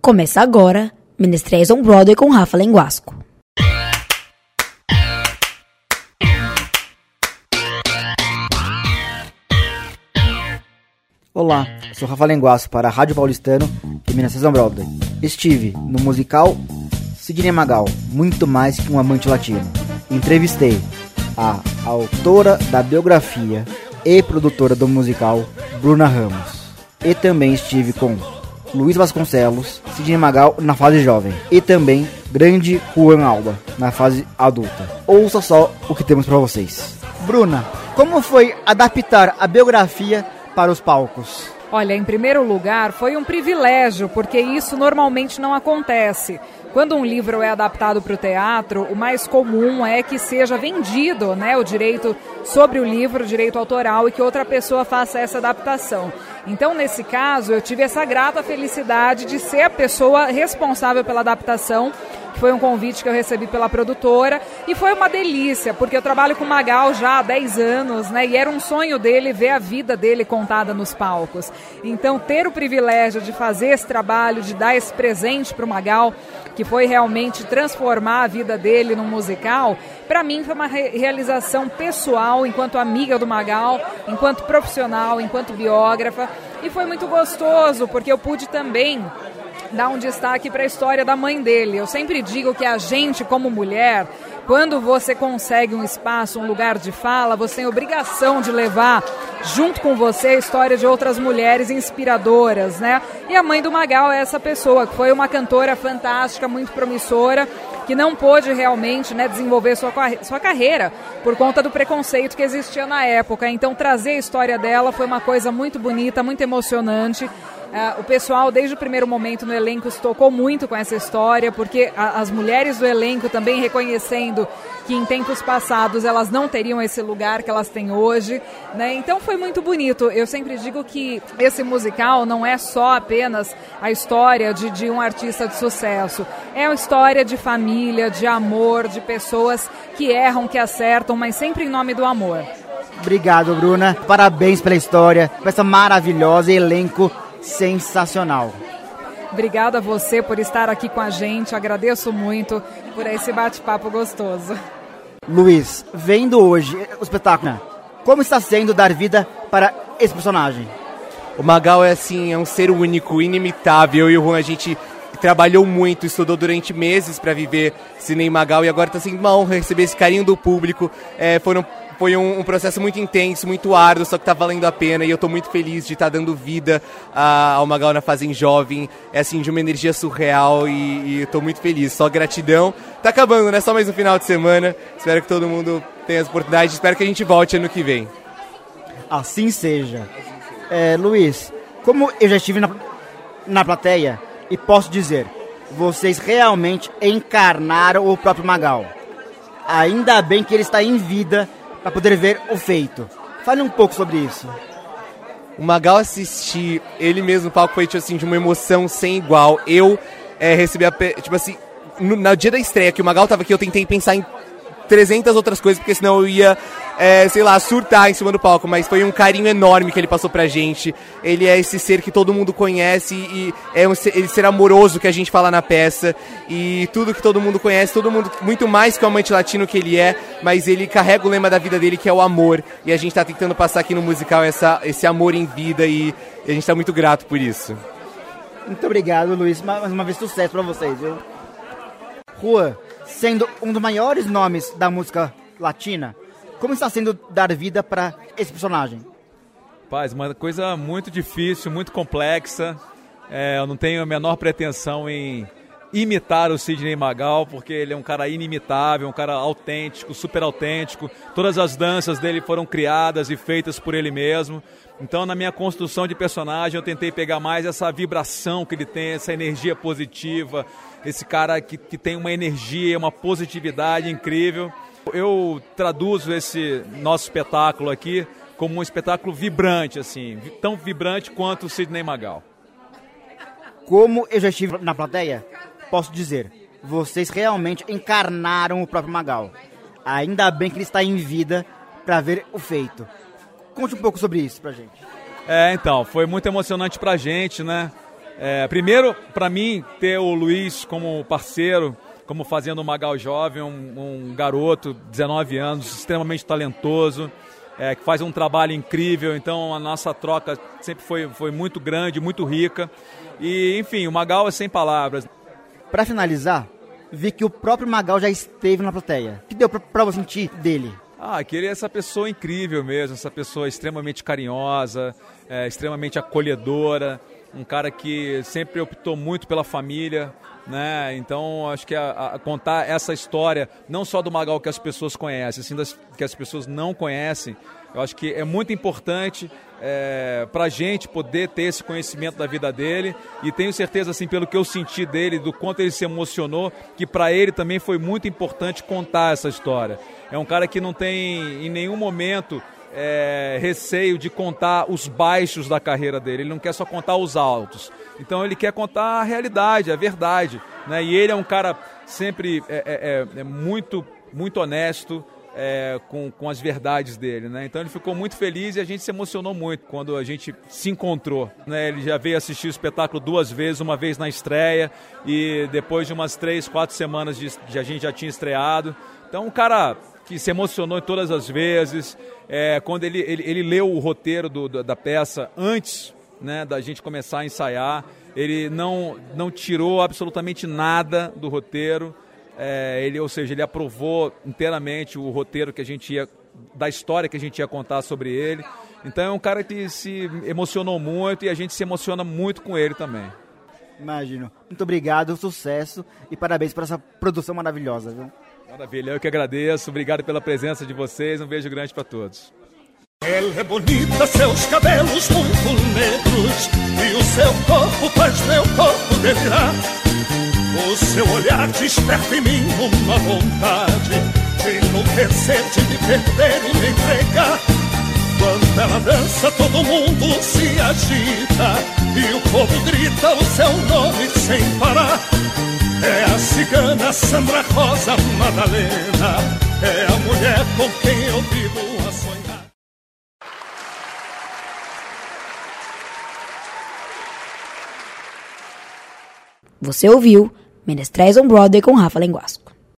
Começa agora Menestréis on Broadway com Rafa Lenguasco. Olá, sou Rafa Lenguasco para a Rádio Paulistano e Menestréis on Broadway. Estive no musical Sidney Magal, muito mais que um amante latino. Entrevistei a autora da biografia e produtora do musical, Bruna Ramos. E também estive com Luiz Vasconcelos, Sidney Magal na fase jovem e também grande Juan Alba na fase adulta. Ouça só o que temos para vocês. Bruna, como foi adaptar a biografia para os palcos? Olha, em primeiro lugar, foi um privilégio, porque isso normalmente não acontece. Quando um livro é adaptado para o teatro, o mais comum é que seja vendido né, o direito sobre o livro, o direito autoral, e que outra pessoa faça essa adaptação. Então, nesse caso, eu tive essa grata felicidade de ser a pessoa responsável pela adaptação foi um convite que eu recebi pela produtora e foi uma delícia, porque eu trabalho com o Magal já há 10 anos, né? E era um sonho dele ver a vida dele contada nos palcos. Então, ter o privilégio de fazer esse trabalho, de dar esse presente para o Magal, que foi realmente transformar a vida dele num musical, para mim foi uma realização pessoal, enquanto amiga do Magal, enquanto profissional, enquanto biógrafa. E foi muito gostoso, porque eu pude também dar um destaque para a história da mãe dele. Eu sempre digo que a gente, como mulher, quando você consegue um espaço, um lugar de fala, você tem obrigação de levar junto com você a história de outras mulheres inspiradoras, né? E a mãe do Magal é essa pessoa, que foi uma cantora fantástica, muito promissora, que não pôde realmente né, desenvolver sua, sua carreira por conta do preconceito que existia na época. Então, trazer a história dela foi uma coisa muito bonita, muito emocionante. Uh, o pessoal, desde o primeiro momento no elenco, se tocou muito com essa história, porque a, as mulheres do elenco também reconhecendo que em tempos passados elas não teriam esse lugar que elas têm hoje. Né? Então foi muito bonito. Eu sempre digo que esse musical não é só apenas a história de, de um artista de sucesso, é uma história de família, de amor, de pessoas que erram, que acertam, mas sempre em nome do amor. Obrigado, Bruna. Parabéns pela história, essa maravilhosa elenco sensacional. Obrigada a você por estar aqui com a gente. Agradeço muito por esse bate-papo gostoso. Luiz, vendo hoje o espetáculo, como está sendo dar vida para esse personagem? O Magal é assim, é um ser único, inimitável. Eu e o Juan, a gente trabalhou muito, estudou durante meses para viver Cinema Magal e agora está sendo uma honra receber esse carinho do público. É, foram foi um, um, processo muito intenso, muito árduo, só que tá valendo a pena e eu tô muito feliz de estar tá dando vida a, ao Magal na Fazem Jovem. É assim, de uma energia surreal e, e tô muito feliz. Só gratidão. Tá acabando, né? Só mais um final de semana. Espero que todo mundo tenha as oportunidades. Espero que a gente volte ano que vem. Assim seja. É, Luiz, como eu já estive na, na plateia e posso dizer, vocês realmente encarnaram o próprio Magal. Ainda bem que ele está em vida para poder ver o feito. Fale um pouco sobre isso. O Magal assistir ele mesmo no palco foi tipo assim, de uma emoção sem igual. Eu é, recebi a. Tipo assim, no, no dia da estreia que o Magal tava aqui, eu tentei pensar em 300 outras coisas, porque senão eu ia, é, sei lá, surtar em cima do palco. Mas foi um carinho enorme que ele passou pra gente. Ele é esse ser que todo mundo conhece e é um ser, ser amoroso que a gente fala na peça. E tudo que todo mundo conhece, todo mundo, muito mais que o amante latino que ele é, mas ele carrega o lema da vida dele que é o amor. E a gente tá tentando passar aqui no musical essa, esse amor em vida e, a gente tá muito grato por isso. Muito obrigado, Luiz. Mais uma vez, sucesso pra vocês, viu? Rua, sendo um dos maiores nomes da música latina, como está sendo dar vida para esse personagem? Paz, uma coisa muito difícil, muito complexa. É, eu não tenho a menor pretensão em imitar o Sidney Magal, porque ele é um cara inimitável, um cara autêntico, super autêntico. Todas as danças dele foram criadas e feitas por ele mesmo. Então, na minha construção de personagem, eu tentei pegar mais essa vibração que ele tem, essa energia positiva, esse cara que, que tem uma energia, uma positividade incrível. Eu traduzo esse nosso espetáculo aqui como um espetáculo vibrante, assim, tão vibrante quanto o Sidney Magal. Como eu já estive na plateia, posso dizer, vocês realmente encarnaram o próprio Magal. Ainda bem que ele está em vida para ver o feito. Conte um pouco sobre isso pra gente. É, então, foi muito emocionante pra gente, né? É, primeiro, para mim, ter o Luiz como parceiro, como fazendo o Magal Jovem, um, um garoto, 19 anos, extremamente talentoso, é, que faz um trabalho incrível. Então, a nossa troca sempre foi, foi muito grande, muito rica. E, enfim, o Magal é sem palavras. Para finalizar, vi que o próprio Magal já esteve na plateia. Que deu pra você sentir dele? Ah, que ele é essa pessoa incrível mesmo, essa pessoa extremamente carinhosa, é, extremamente acolhedora, um cara que sempre optou muito pela família, né? Então acho que a, a, contar essa história, não só do Magal que as pessoas conhecem, assim das, que as pessoas não conhecem, eu acho que é muito importante é, para a gente poder ter esse conhecimento da vida dele e tenho certeza, assim, pelo que eu senti dele, do quanto ele se emocionou, que para ele também foi muito importante contar essa história. É um cara que não tem em nenhum momento é, receio de contar os baixos da carreira dele, ele não quer só contar os altos. Então ele quer contar a realidade, a verdade. Né? E ele é um cara sempre é, é, é, é muito, muito honesto. É, com, com as verdades dele, né? Então ele ficou muito feliz e a gente se emocionou muito quando a gente se encontrou, né? Ele já veio assistir o espetáculo duas vezes, uma vez na estreia e depois de umas três, quatro semanas de, de a gente já tinha estreado. Então um cara que se emocionou todas as vezes. É, quando ele, ele, ele, leu o roteiro do, do, da peça antes né, da gente começar a ensaiar, ele não, não tirou absolutamente nada do roteiro. É, ele, ou seja, ele aprovou inteiramente o roteiro que a gente ia, da história que a gente ia contar sobre ele. Então é um cara que se emocionou muito e a gente se emociona muito com ele também. Imagino. Muito obrigado, sucesso e parabéns por essa produção maravilhosa, viu? Maravilha, eu que agradeço. Obrigado pela presença de vocês. Um beijo grande para todos. Ela é bonita, seus cabelos muito negros e o seu corpo faz meu corpo delirar. O seu olhar desperta em mim uma vontade de enlouquecer, de me perder e me entregar. Quando ela dança, todo mundo se agita e o povo grita o seu nome sem parar. É a cigana Sandra Rosa Madalena, é a mulher com quem eu vivo a sonhar. Você ouviu Menestréis on Broadway com Rafa Lenguasco.